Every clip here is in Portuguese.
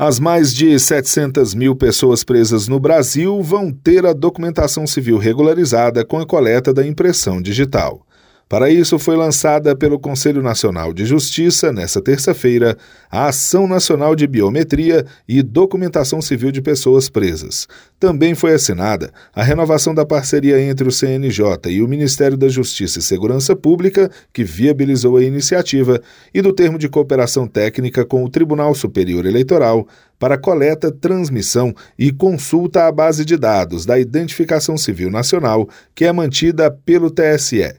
As mais de 700 mil pessoas presas no Brasil vão ter a documentação civil regularizada com a coleta da impressão digital. Para isso, foi lançada pelo Conselho Nacional de Justiça, nesta terça-feira, a Ação Nacional de Biometria e Documentação Civil de Pessoas Presas. Também foi assinada a renovação da parceria entre o CNJ e o Ministério da Justiça e Segurança Pública, que viabilizou a iniciativa, e do termo de cooperação técnica com o Tribunal Superior Eleitoral para coleta, transmissão e consulta à base de dados da Identificação Civil Nacional, que é mantida pelo TSE.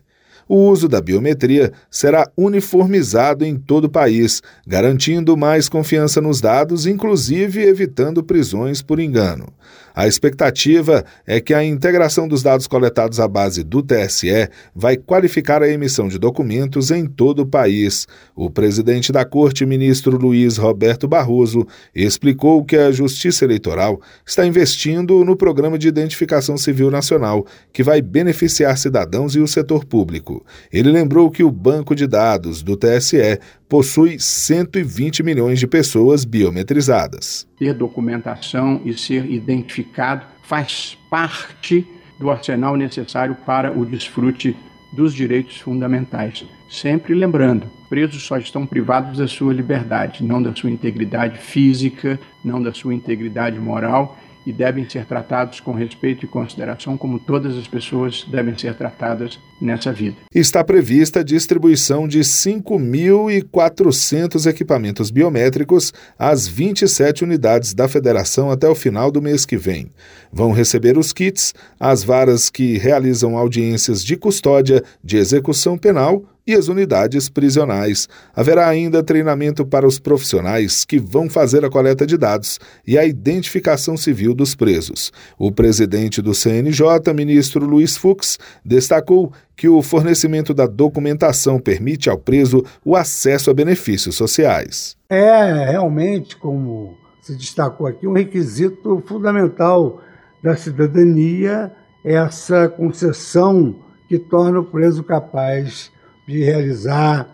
O uso da biometria será uniformizado em todo o país, garantindo mais confiança nos dados, inclusive evitando prisões por engano. A expectativa é que a integração dos dados coletados à base do TSE vai qualificar a emissão de documentos em todo o país. O presidente da Corte, ministro Luiz Roberto Barroso, explicou que a Justiça Eleitoral está investindo no Programa de Identificação Civil Nacional, que vai beneficiar cidadãos e o setor público. Ele lembrou que o banco de dados do TSE possui 120 milhões de pessoas biometrizadas. Ter documentação e ser identificado faz parte do arsenal necessário para o desfrute dos direitos fundamentais. Sempre lembrando, presos só estão privados da sua liberdade, não da sua integridade física, não da sua integridade moral e devem ser tratados com respeito e consideração como todas as pessoas devem ser tratadas nessa vida. Está prevista a distribuição de 5.400 equipamentos biométricos às 27 unidades da federação até o final do mês que vem. Vão receber os kits as varas que realizam audiências de custódia de execução penal e as unidades prisionais. Haverá ainda treinamento para os profissionais que vão fazer a coleta de dados e a identificação civil dos presos. O presidente do CNJ, ministro Luiz Fux, destacou que o fornecimento da documentação permite ao preso o acesso a benefícios sociais. É realmente, como se destacou aqui, um requisito fundamental da cidadania essa concessão que torna o preso capaz de realizar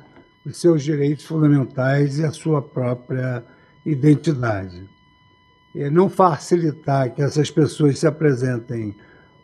os seus direitos fundamentais e a sua própria identidade. E não facilitar que essas pessoas se apresentem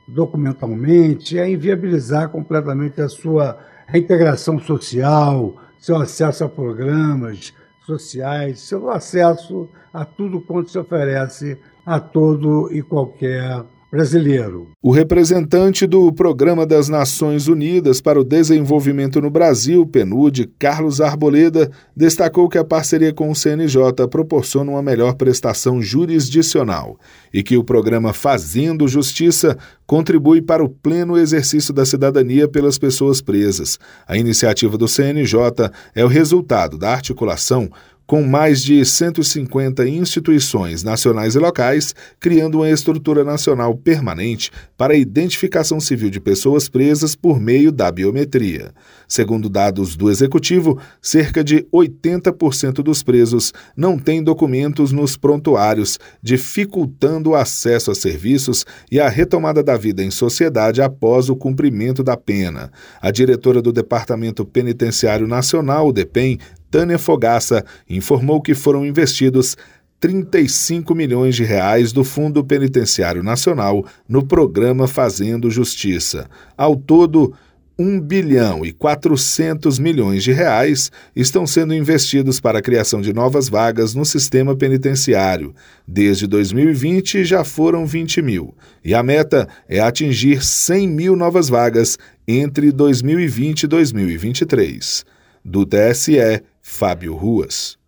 documentalmente é inviabilizar completamente a sua reintegração social, seu acesso a programas sociais, seu acesso a tudo quanto se oferece a todo e qualquer brasileiro. O representante do Programa das Nações Unidas para o Desenvolvimento no Brasil, PNUD, Carlos Arboleda, destacou que a parceria com o CNJ proporciona uma melhor prestação jurisdicional e que o programa Fazendo Justiça contribui para o pleno exercício da cidadania pelas pessoas presas. A iniciativa do CNJ é o resultado da articulação com mais de 150 instituições nacionais e locais, criando uma estrutura nacional permanente para a identificação civil de pessoas presas por meio da biometria. Segundo dados do Executivo, cerca de 80% dos presos não têm documentos nos prontuários, dificultando o acesso a serviços e a retomada da vida em sociedade após o cumprimento da pena. A diretora do Departamento Penitenciário Nacional, DEPEN, Tânia Fogaça, informou que foram investidos 35 milhões de reais do Fundo Penitenciário Nacional no programa Fazendo Justiça. Ao todo, 1 bilhão e 400 milhões de reais estão sendo investidos para a criação de novas vagas no sistema penitenciário. Desde 2020 já foram 20 mil. E a meta é atingir 100 mil novas vagas entre 2020 e 2023. Do TSE, Fábio Ruas.